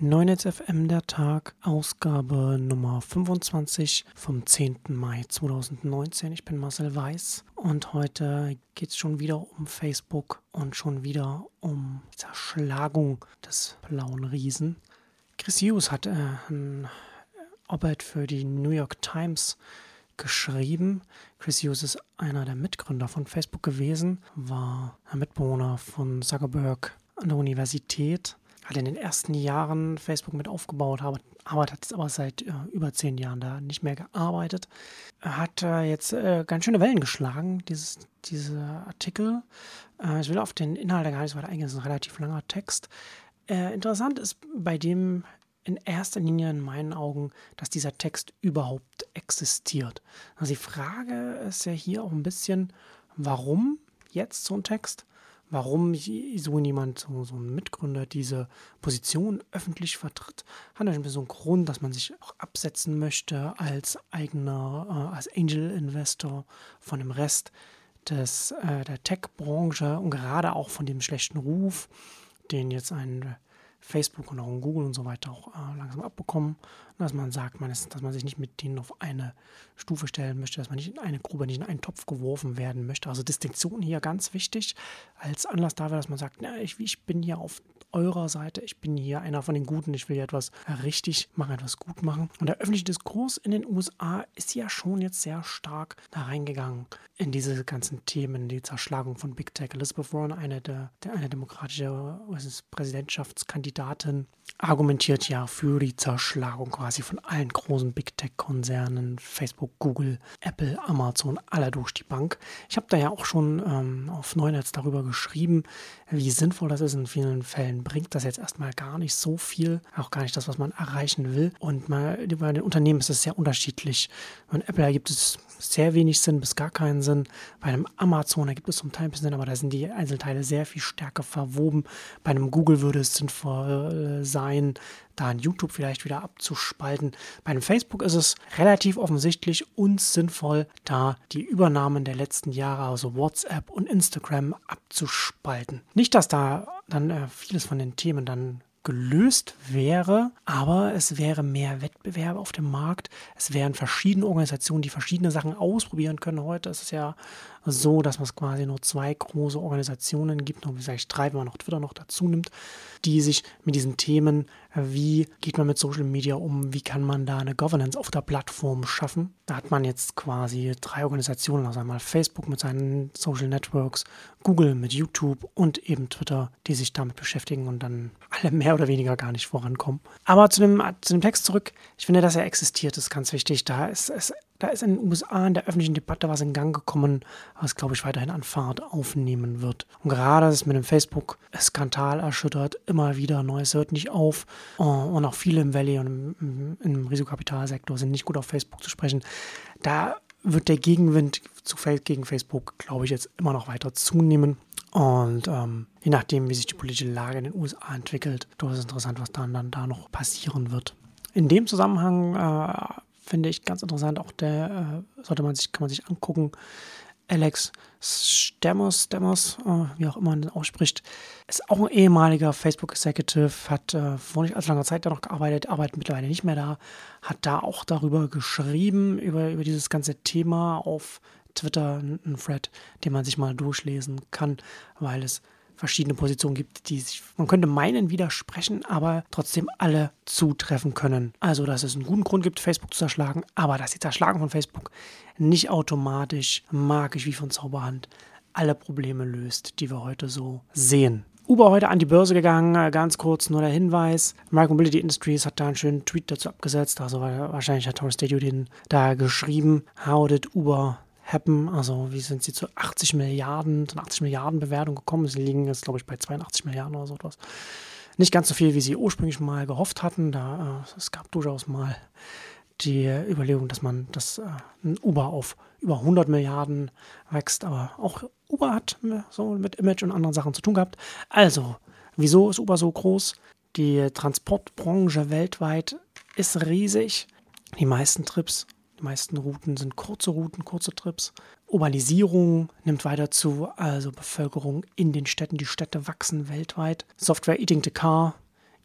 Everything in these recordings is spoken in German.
9FM der Tag, Ausgabe Nummer 25 vom 10. Mai 2019. Ich bin Marcel Weiß und heute geht es schon wieder um Facebook und schon wieder um Zerschlagung des blauen Riesen. Chris Hughes hat äh, ein Arbeit für die New York Times geschrieben. Chris Hughes ist einer der Mitgründer von Facebook gewesen, war ein Mitbewohner von Zuckerberg an der Universität hat in den ersten Jahren Facebook mit aufgebaut, aber, aber hat aber seit äh, über zehn Jahren da nicht mehr gearbeitet. Hat äh, jetzt äh, ganz schöne Wellen geschlagen, dieses, diese Artikel. Äh, ich will auf den Inhalt gar nicht so weiter eingehen, das ist ein relativ langer Text. Äh, interessant ist bei dem in erster Linie in meinen Augen, dass dieser Text überhaupt existiert. Also die Frage ist ja hier auch ein bisschen, warum jetzt so ein Text? Warum so jemand, so, so ein Mitgründer, diese Position öffentlich vertritt, hat natürlich so einen Grund, dass man sich auch absetzen möchte als eigener, äh, als Angel-Investor von dem Rest des, äh, der Tech-Branche und gerade auch von dem schlechten Ruf, den jetzt ein Facebook und auch Google und so weiter auch äh, langsam abbekommen, dass man sagt, man ist, dass man sich nicht mit denen auf eine Stufe stellen möchte, dass man nicht in eine Grube, nicht in einen Topf geworfen werden möchte. Also Distinktion hier ganz wichtig als Anlass dafür, dass man sagt, na, ich, ich bin hier auf eurer Seite, ich bin hier einer von den Guten, ich will hier etwas richtig machen, etwas gut machen. Und der öffentliche Diskurs in den USA ist ja schon jetzt sehr stark da reingegangen in diese ganzen Themen, die Zerschlagung von Big Tech. Elizabeth Warren, eine der, der eine demokratische Präsidentschaftskandidatin, argumentiert ja für die Zerschlagung quasi von allen großen Big Tech-Konzernen, Facebook, Google, Apple, Amazon, alle durch die Bank. Ich habe da ja auch schon ähm, auf Neunetz darüber geschrieben, wie sinnvoll das ist. In vielen Fällen bringt das jetzt erstmal gar nicht so viel, auch gar nicht das, was man erreichen will. Und mal, bei den Unternehmen ist es sehr unterschiedlich. Bei Apple ergibt es sehr wenig Sinn bis gar keinen Sinn. Bei einem Amazon ergibt es zum Teil ein bisschen Sinn, aber da sind die Einzelteile sehr viel stärker verwoben. Bei einem Google würde es sinnvoll äh, sein, da ein YouTube vielleicht wieder abzuspalten. Bei einem Facebook ist es relativ offensichtlich und sinnvoll, da die Übernahmen der letzten Jahre, also WhatsApp und Instagram, abzuspalten. Nicht, dass da dann äh, vieles von den Themen dann gelöst wäre, aber es wäre mehr Wettbewerb auf dem Markt. Es wären verschiedene Organisationen, die verschiedene Sachen ausprobieren können. Heute ist es ja so, dass es quasi nur zwei große Organisationen gibt, noch vielleicht drei, wenn man noch Twitter noch dazu nimmt, die sich mit diesen Themen, wie geht man mit Social Media um, wie kann man da eine Governance auf der Plattform schaffen. Da hat man jetzt quasi drei Organisationen, also einmal Facebook mit seinen Social Networks, Google mit YouTube und eben Twitter, die sich damit beschäftigen und dann alle mehr oder weniger gar nicht vorankommen. Aber zu dem, zu dem Text zurück, ich finde, dass er existiert, ist ganz wichtig. Da ist es da ist in den USA in der öffentlichen Debatte was in Gang gekommen, was, glaube ich, weiterhin an Fahrt aufnehmen wird. Und gerade ist mit dem Facebook-Skandal erschüttert, immer wieder Neues hört nicht auf. Und auch viele im Valley und im, im Risikokapitalsektor sind nicht gut auf Facebook zu sprechen. Da wird der Gegenwind zu, gegen Facebook, glaube ich, jetzt immer noch weiter zunehmen. Und ähm, je nachdem, wie sich die politische Lage in den USA entwickelt, ist es interessant, was dann, dann da noch passieren wird. In dem Zusammenhang äh, finde ich ganz interessant. Auch der äh, sollte man sich, kann man sich angucken. Alex Stamos, Stamos, äh, wie auch immer man den ausspricht, ist auch ein ehemaliger Facebook-Executive, hat äh, vor nicht allzu langer Zeit da noch gearbeitet, arbeitet mittlerweile nicht mehr da, hat da auch darüber geschrieben, über, über dieses ganze Thema auf Twitter, ein Thread, den man sich mal durchlesen kann, weil es verschiedene Positionen gibt, die sich, man könnte meinen, widersprechen, aber trotzdem alle zutreffen können. Also, dass es einen guten Grund gibt, Facebook zu zerschlagen, aber dass die Zerschlagung von Facebook nicht automatisch, magisch wie von Zauberhand, alle Probleme löst, die wir heute so sehen. Uber heute an die Börse gegangen, äh, ganz kurz nur der Hinweis. Micromobility Industries hat da einen schönen Tweet dazu abgesetzt, also wahrscheinlich hat Taurus Stadio den da geschrieben. How did Uber happen. Also wie sind sie zu 80 Milliarden, zu 80 Milliarden Bewertung gekommen? Sie liegen jetzt, glaube ich, bei 82 Milliarden oder so etwas. Nicht ganz so viel, wie sie ursprünglich mal gehofft hatten. Da, äh, es gab durchaus mal die Überlegung, dass man das äh, Uber auf über 100 Milliarden wächst. Aber auch Uber hat so mit Image und anderen Sachen zu tun gehabt. Also, wieso ist Uber so groß? Die Transportbranche weltweit ist riesig. Die meisten Trips die meisten Routen sind kurze Routen, kurze Trips. Urbanisierung nimmt weiter zu, also Bevölkerung in den Städten. Die Städte wachsen weltweit. Software Eating the Car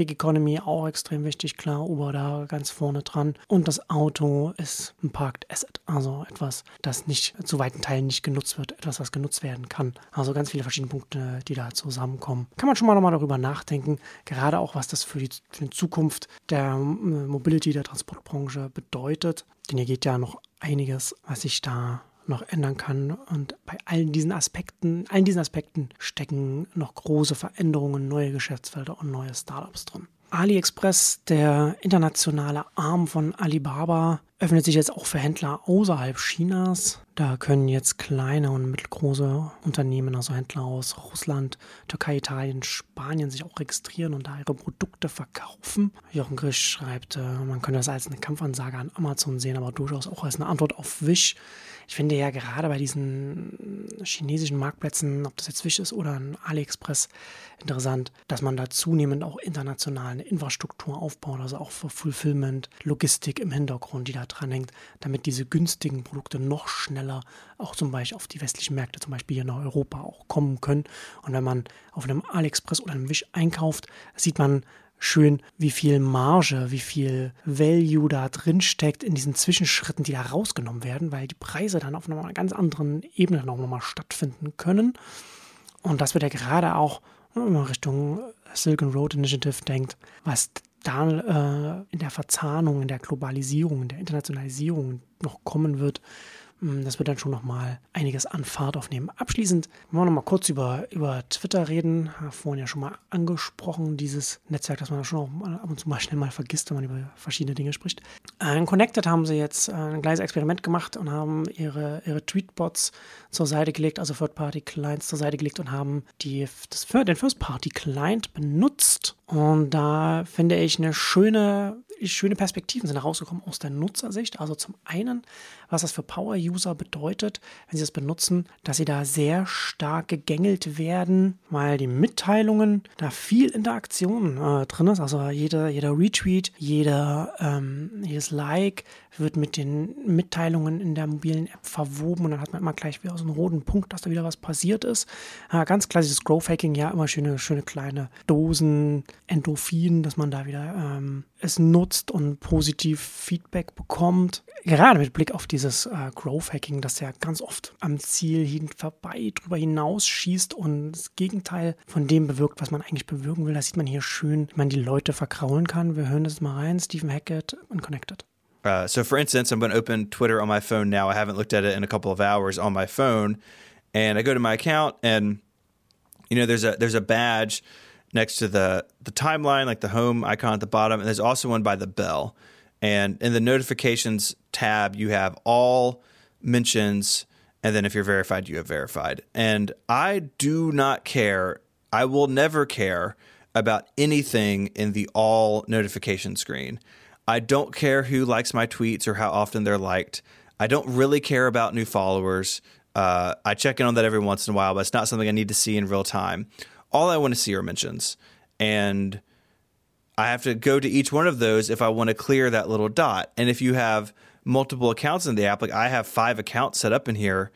Gig Economy auch extrem wichtig, klar, Uber da ganz vorne dran. Und das Auto ist ein Parked Asset, also etwas, das nicht zu weiten Teilen nicht genutzt wird, etwas, was genutzt werden kann. Also ganz viele verschiedene Punkte, die da zusammenkommen. Kann man schon mal nochmal darüber nachdenken, gerade auch was das für die, für die Zukunft der äh, Mobility, der Transportbranche bedeutet. Denn hier geht ja noch einiges, was sich da noch ändern kann. Und bei allen diesen Aspekten, allen diesen Aspekten stecken noch große Veränderungen, neue Geschäftsfelder und neue Startups drin. AliExpress, der internationale Arm von Alibaba, öffnet sich jetzt auch für Händler außerhalb Chinas. Da können jetzt kleine und mittelgroße Unternehmen, also Händler aus Russland, Türkei, Italien, Spanien, sich auch registrieren und da ihre Produkte verkaufen. Jochen Grisch schreibt, äh, man könnte das als eine Kampfansage an Amazon sehen, aber durchaus auch als eine Antwort auf Wish. Ich finde ja gerade bei diesen chinesischen Marktplätzen, ob das jetzt Wish ist oder ein AliExpress, interessant, dass man da zunehmend auch international eine Infrastruktur aufbaut, also auch für Fulfillment, Logistik im Hintergrund, die da dran hängt, damit diese günstigen Produkte noch schneller auch zum Beispiel auf die westlichen Märkte, zum Beispiel hier nach Europa auch kommen können. Und wenn man auf einem AliExpress oder einem Wish einkauft, sieht man schön, wie viel Marge, wie viel Value da drin steckt in diesen Zwischenschritten, die da rausgenommen werden, weil die Preise dann auf einer ganz anderen Ebene noch mal stattfinden können. Und das wird ja gerade auch in Richtung Silken Road Initiative denkt, was da äh, in der Verzahnung, in der Globalisierung, in der Internationalisierung noch kommen wird, das wird dann schon nochmal einiges an Fahrt aufnehmen. Abschließend wollen wir nochmal kurz über, über Twitter reden. Vorhin ja schon mal angesprochen, dieses Netzwerk, das man schon auch ab und zu mal schnell mal vergisst, wenn man über verschiedene Dinge spricht. In Connected haben sie jetzt äh, ein kleines Experiment gemacht und haben ihre, ihre Tweetbots zur Seite gelegt, also Third-Party-Clients zur Seite gelegt und haben die, das, den First-Party-Client benutzt. Und da finde ich eine schöne schöne Perspektiven sind herausgekommen aus der Nutzersicht. Also zum einen, was das für Power-User bedeutet, wenn sie das benutzen, dass sie da sehr stark gegängelt werden, weil die Mitteilungen, da viel Interaktion äh, drin ist. Also jeder, jeder Retweet, jeder, ähm, jedes Like wird mit den Mitteilungen in der mobilen App verwoben und dann hat man immer gleich wieder so einen roten Punkt, dass da wieder was passiert ist. Äh, ganz klassisches Growth-Hacking, ja, immer schöne, schöne kleine Dosen Endorphin, dass man da wieder ähm, es nutzt und positiv Feedback bekommt. Gerade mit Blick auf dieses äh, Growth Hacking, das ja ganz oft am Ziel hin vorbei, drüber hinausschießt und das Gegenteil von dem bewirkt, was man eigentlich bewirken will. Da sieht man hier schön, wie man die Leute verkraulen kann. Wir hören das mal rein. Stephen Hackett und Connected. Uh, so, for instance, I'm going to open Twitter on my phone now. I haven't looked at it in a couple of hours on my phone, and I go to my account, and you know, there's a there's a badge next to the the timeline, like the home icon at the bottom, and there's also one by the bell. And in the notifications tab, you have all mentions, and then if you're verified, you have verified. And I do not care. I will never care about anything in the all notification screen. I don't care who likes my tweets or how often they're liked. I don't really care about new followers. Uh, I check in on that every once in a while, but it's not something I need to see in real time all I want to see are mentions. And I have to go to each one of those if I want to clear that little dot. And if you have multiple accounts in the app, like I have five accounts set up in here,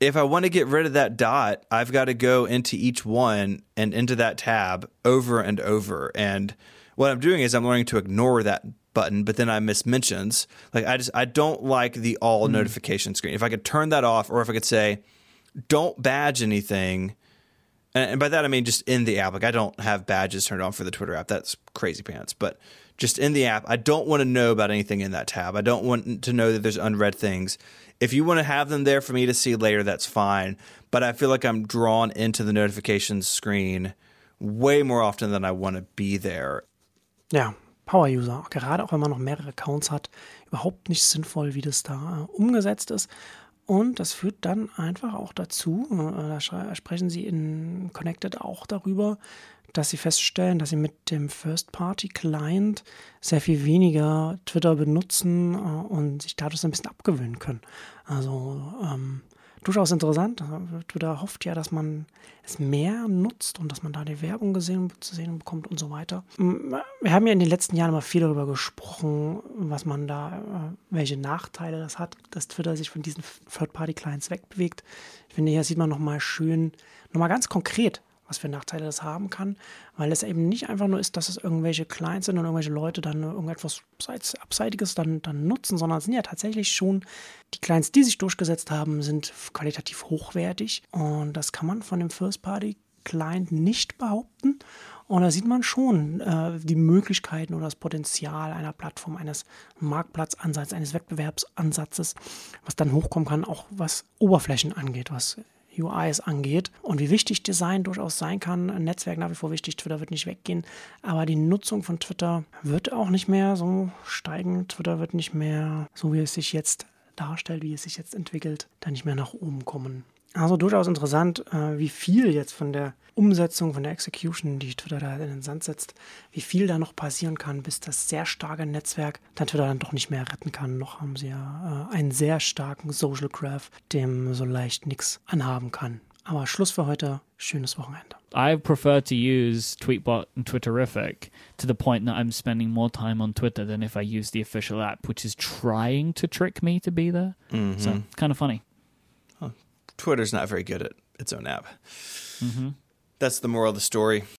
if I want to get rid of that dot, I've got to go into each one and into that tab over and over. And what I'm doing is I'm learning to ignore that button, but then I miss mentions. Like I just I don't like the all mm. notification screen. If I could turn that off, or if I could say, don't badge anything and by that I mean just in the app. Like I don't have badges turned on for the Twitter app. That's crazy pants. But just in the app, I don't want to know about anything in that tab. I don't want to know that there's unread things. If you want to have them there for me to see later, that's fine. But I feel like I'm drawn into the notifications screen way more often than I want to be there. Ja, Power-User, gerade auch wenn man noch mehrere Accounts hat, überhaupt nicht sinnvoll, wie das da äh, umgesetzt ist. Und das führt dann einfach auch dazu, äh, da sprechen sie in Connected auch darüber, dass sie feststellen, dass sie mit dem First-Party-Client sehr viel weniger Twitter benutzen äh, und sich dadurch ein bisschen abgewöhnen können. Also ähm, durchaus interessant. Twitter hofft ja, dass man es mehr nutzt und dass man da die Werbung gesehen, zu sehen bekommt und so weiter. Wir haben ja in den letzten Jahren immer viel darüber gesprochen, was man da, äh, welche Nachteile das hat, dass Twitter sich von diesen Third-Party-Clients wegbewegt. Ich finde, hier sieht man nochmal schön, nochmal ganz konkret, was für Nachteile das haben kann, weil es eben nicht einfach nur ist, dass es irgendwelche Clients sind und irgendwelche Leute dann irgendetwas Abseitiges dann, dann nutzen, sondern es sind ja tatsächlich schon die Clients, die sich durchgesetzt haben, sind qualitativ hochwertig und das kann man von dem First-Party-Client nicht behaupten. Und da sieht man schon äh, die Möglichkeiten oder das Potenzial einer Plattform, eines Marktplatzansatzes, eines Wettbewerbsansatzes, was dann hochkommen kann, auch was Oberflächen angeht, was UIs angeht und wie wichtig Design durchaus sein kann. Ein Netzwerk nach wie vor wichtig, Twitter wird nicht weggehen, aber die Nutzung von Twitter wird auch nicht mehr so steigen. Twitter wird nicht mehr, so wie es sich jetzt darstellt, wie es sich jetzt entwickelt, dann nicht mehr nach oben kommen. Also durchaus interessant, äh, wie viel jetzt von der Umsetzung, von der Execution, die Twitter da in den Sand setzt, wie viel da noch passieren kann, bis das sehr starke Netzwerk dann Twitter dann doch nicht mehr retten kann. Noch haben sie ja äh, einen sehr starken Social Graph, dem so leicht nichts anhaben kann. Aber Schluss für heute. Schönes Wochenende. I prefer to use Tweetbot and Twitterrific to the point that I'm spending more time on Twitter than if I use the official app, which is trying to trick me to be there. Mm-hmm. So, kind of funny. Twitter's not very good at its own app. Mm-hmm. That's the moral of the story.